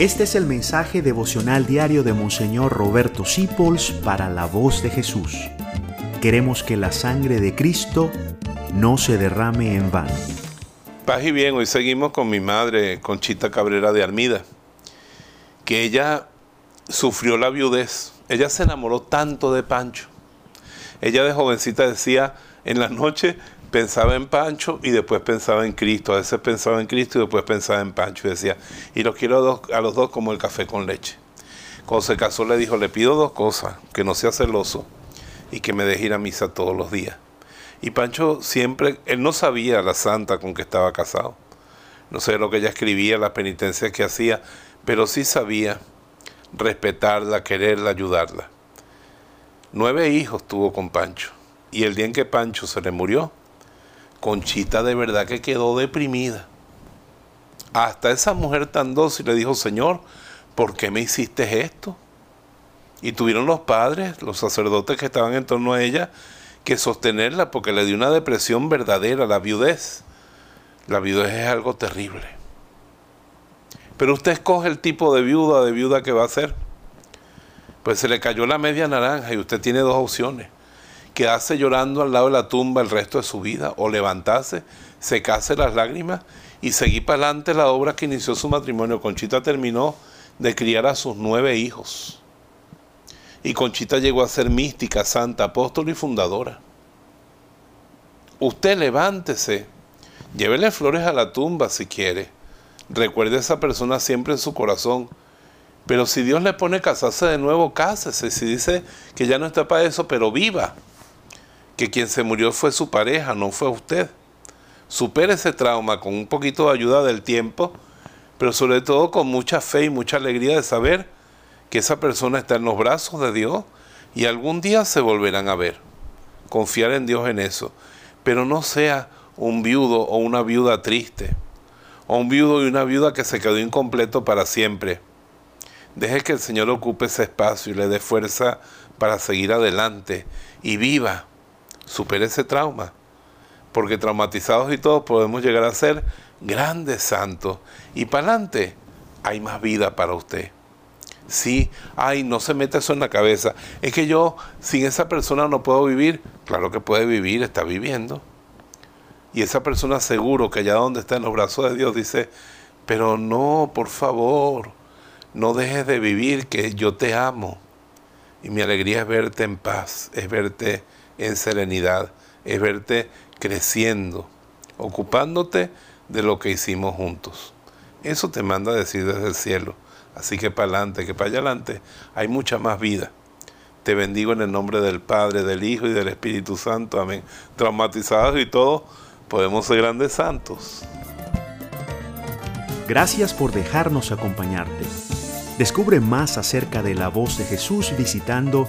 Este es el mensaje devocional diario de Monseñor Roberto Sipols para la voz de Jesús. Queremos que la sangre de Cristo no se derrame en vano. Paz y bien, hoy seguimos con mi madre, Conchita Cabrera de Armida, que ella sufrió la viudez. Ella se enamoró tanto de Pancho. Ella de jovencita decía, en la noche pensaba en Pancho y después pensaba en Cristo. A veces pensaba en Cristo y después pensaba en Pancho. Y decía, y los quiero a, los dos como el café con leche. Cuando se casó le dijo, le pido dos cosas, que no sea celoso y que me deje ir a misa todos los días. Y Pancho siempre, él no sabía la santa con que estaba casado. No sé lo que ella escribía, las penitencias que hacía, pero sí sabía respetarla, quererla, ayudarla. Nueve hijos tuvo con Pancho. Y el día en que Pancho se le murió, Conchita de verdad que quedó deprimida. Hasta esa mujer tan dócil le dijo, Señor, ¿por qué me hiciste esto? Y tuvieron los padres, los sacerdotes que estaban en torno a ella, que sostenerla porque le dio una depresión verdadera, la viudez. La viudez es algo terrible. Pero usted escoge el tipo de viuda, de viuda que va a ser. Pues se le cayó la media naranja y usted tiene dos opciones quedarse llorando al lado de la tumba el resto de su vida o levantarse, secarse las lágrimas y seguir para adelante la obra que inició su matrimonio. Conchita terminó de criar a sus nueve hijos. Y Conchita llegó a ser mística, santa, apóstol y fundadora. Usted levántese, llévele flores a la tumba si quiere. Recuerde a esa persona siempre en su corazón. Pero si Dios le pone casarse de nuevo, cásese. Si dice que ya no está para eso, pero viva que quien se murió fue su pareja, no fue usted. Supere ese trauma con un poquito de ayuda del tiempo, pero sobre todo con mucha fe y mucha alegría de saber que esa persona está en los brazos de Dios y algún día se volverán a ver. Confiar en Dios en eso, pero no sea un viudo o una viuda triste, o un viudo y una viuda que se quedó incompleto para siempre. Deje que el Señor ocupe ese espacio y le dé fuerza para seguir adelante y viva supere ese trauma. Porque traumatizados y todos podemos llegar a ser grandes santos. Y para adelante hay más vida para usted. Sí, ay, no se mete eso en la cabeza. Es que yo sin esa persona no puedo vivir. Claro que puede vivir, está viviendo. Y esa persona seguro que allá donde está en los brazos de Dios dice, pero no, por favor, no dejes de vivir, que yo te amo. Y mi alegría es verte en paz, es verte en serenidad, es verte creciendo, ocupándote de lo que hicimos juntos. Eso te manda a decir desde el cielo. Así que para adelante, que para allá adelante hay mucha más vida. Te bendigo en el nombre del Padre, del Hijo y del Espíritu Santo. Amén. Traumatizados y todos, podemos ser grandes santos. Gracias por dejarnos acompañarte. Descubre más acerca de la voz de Jesús visitando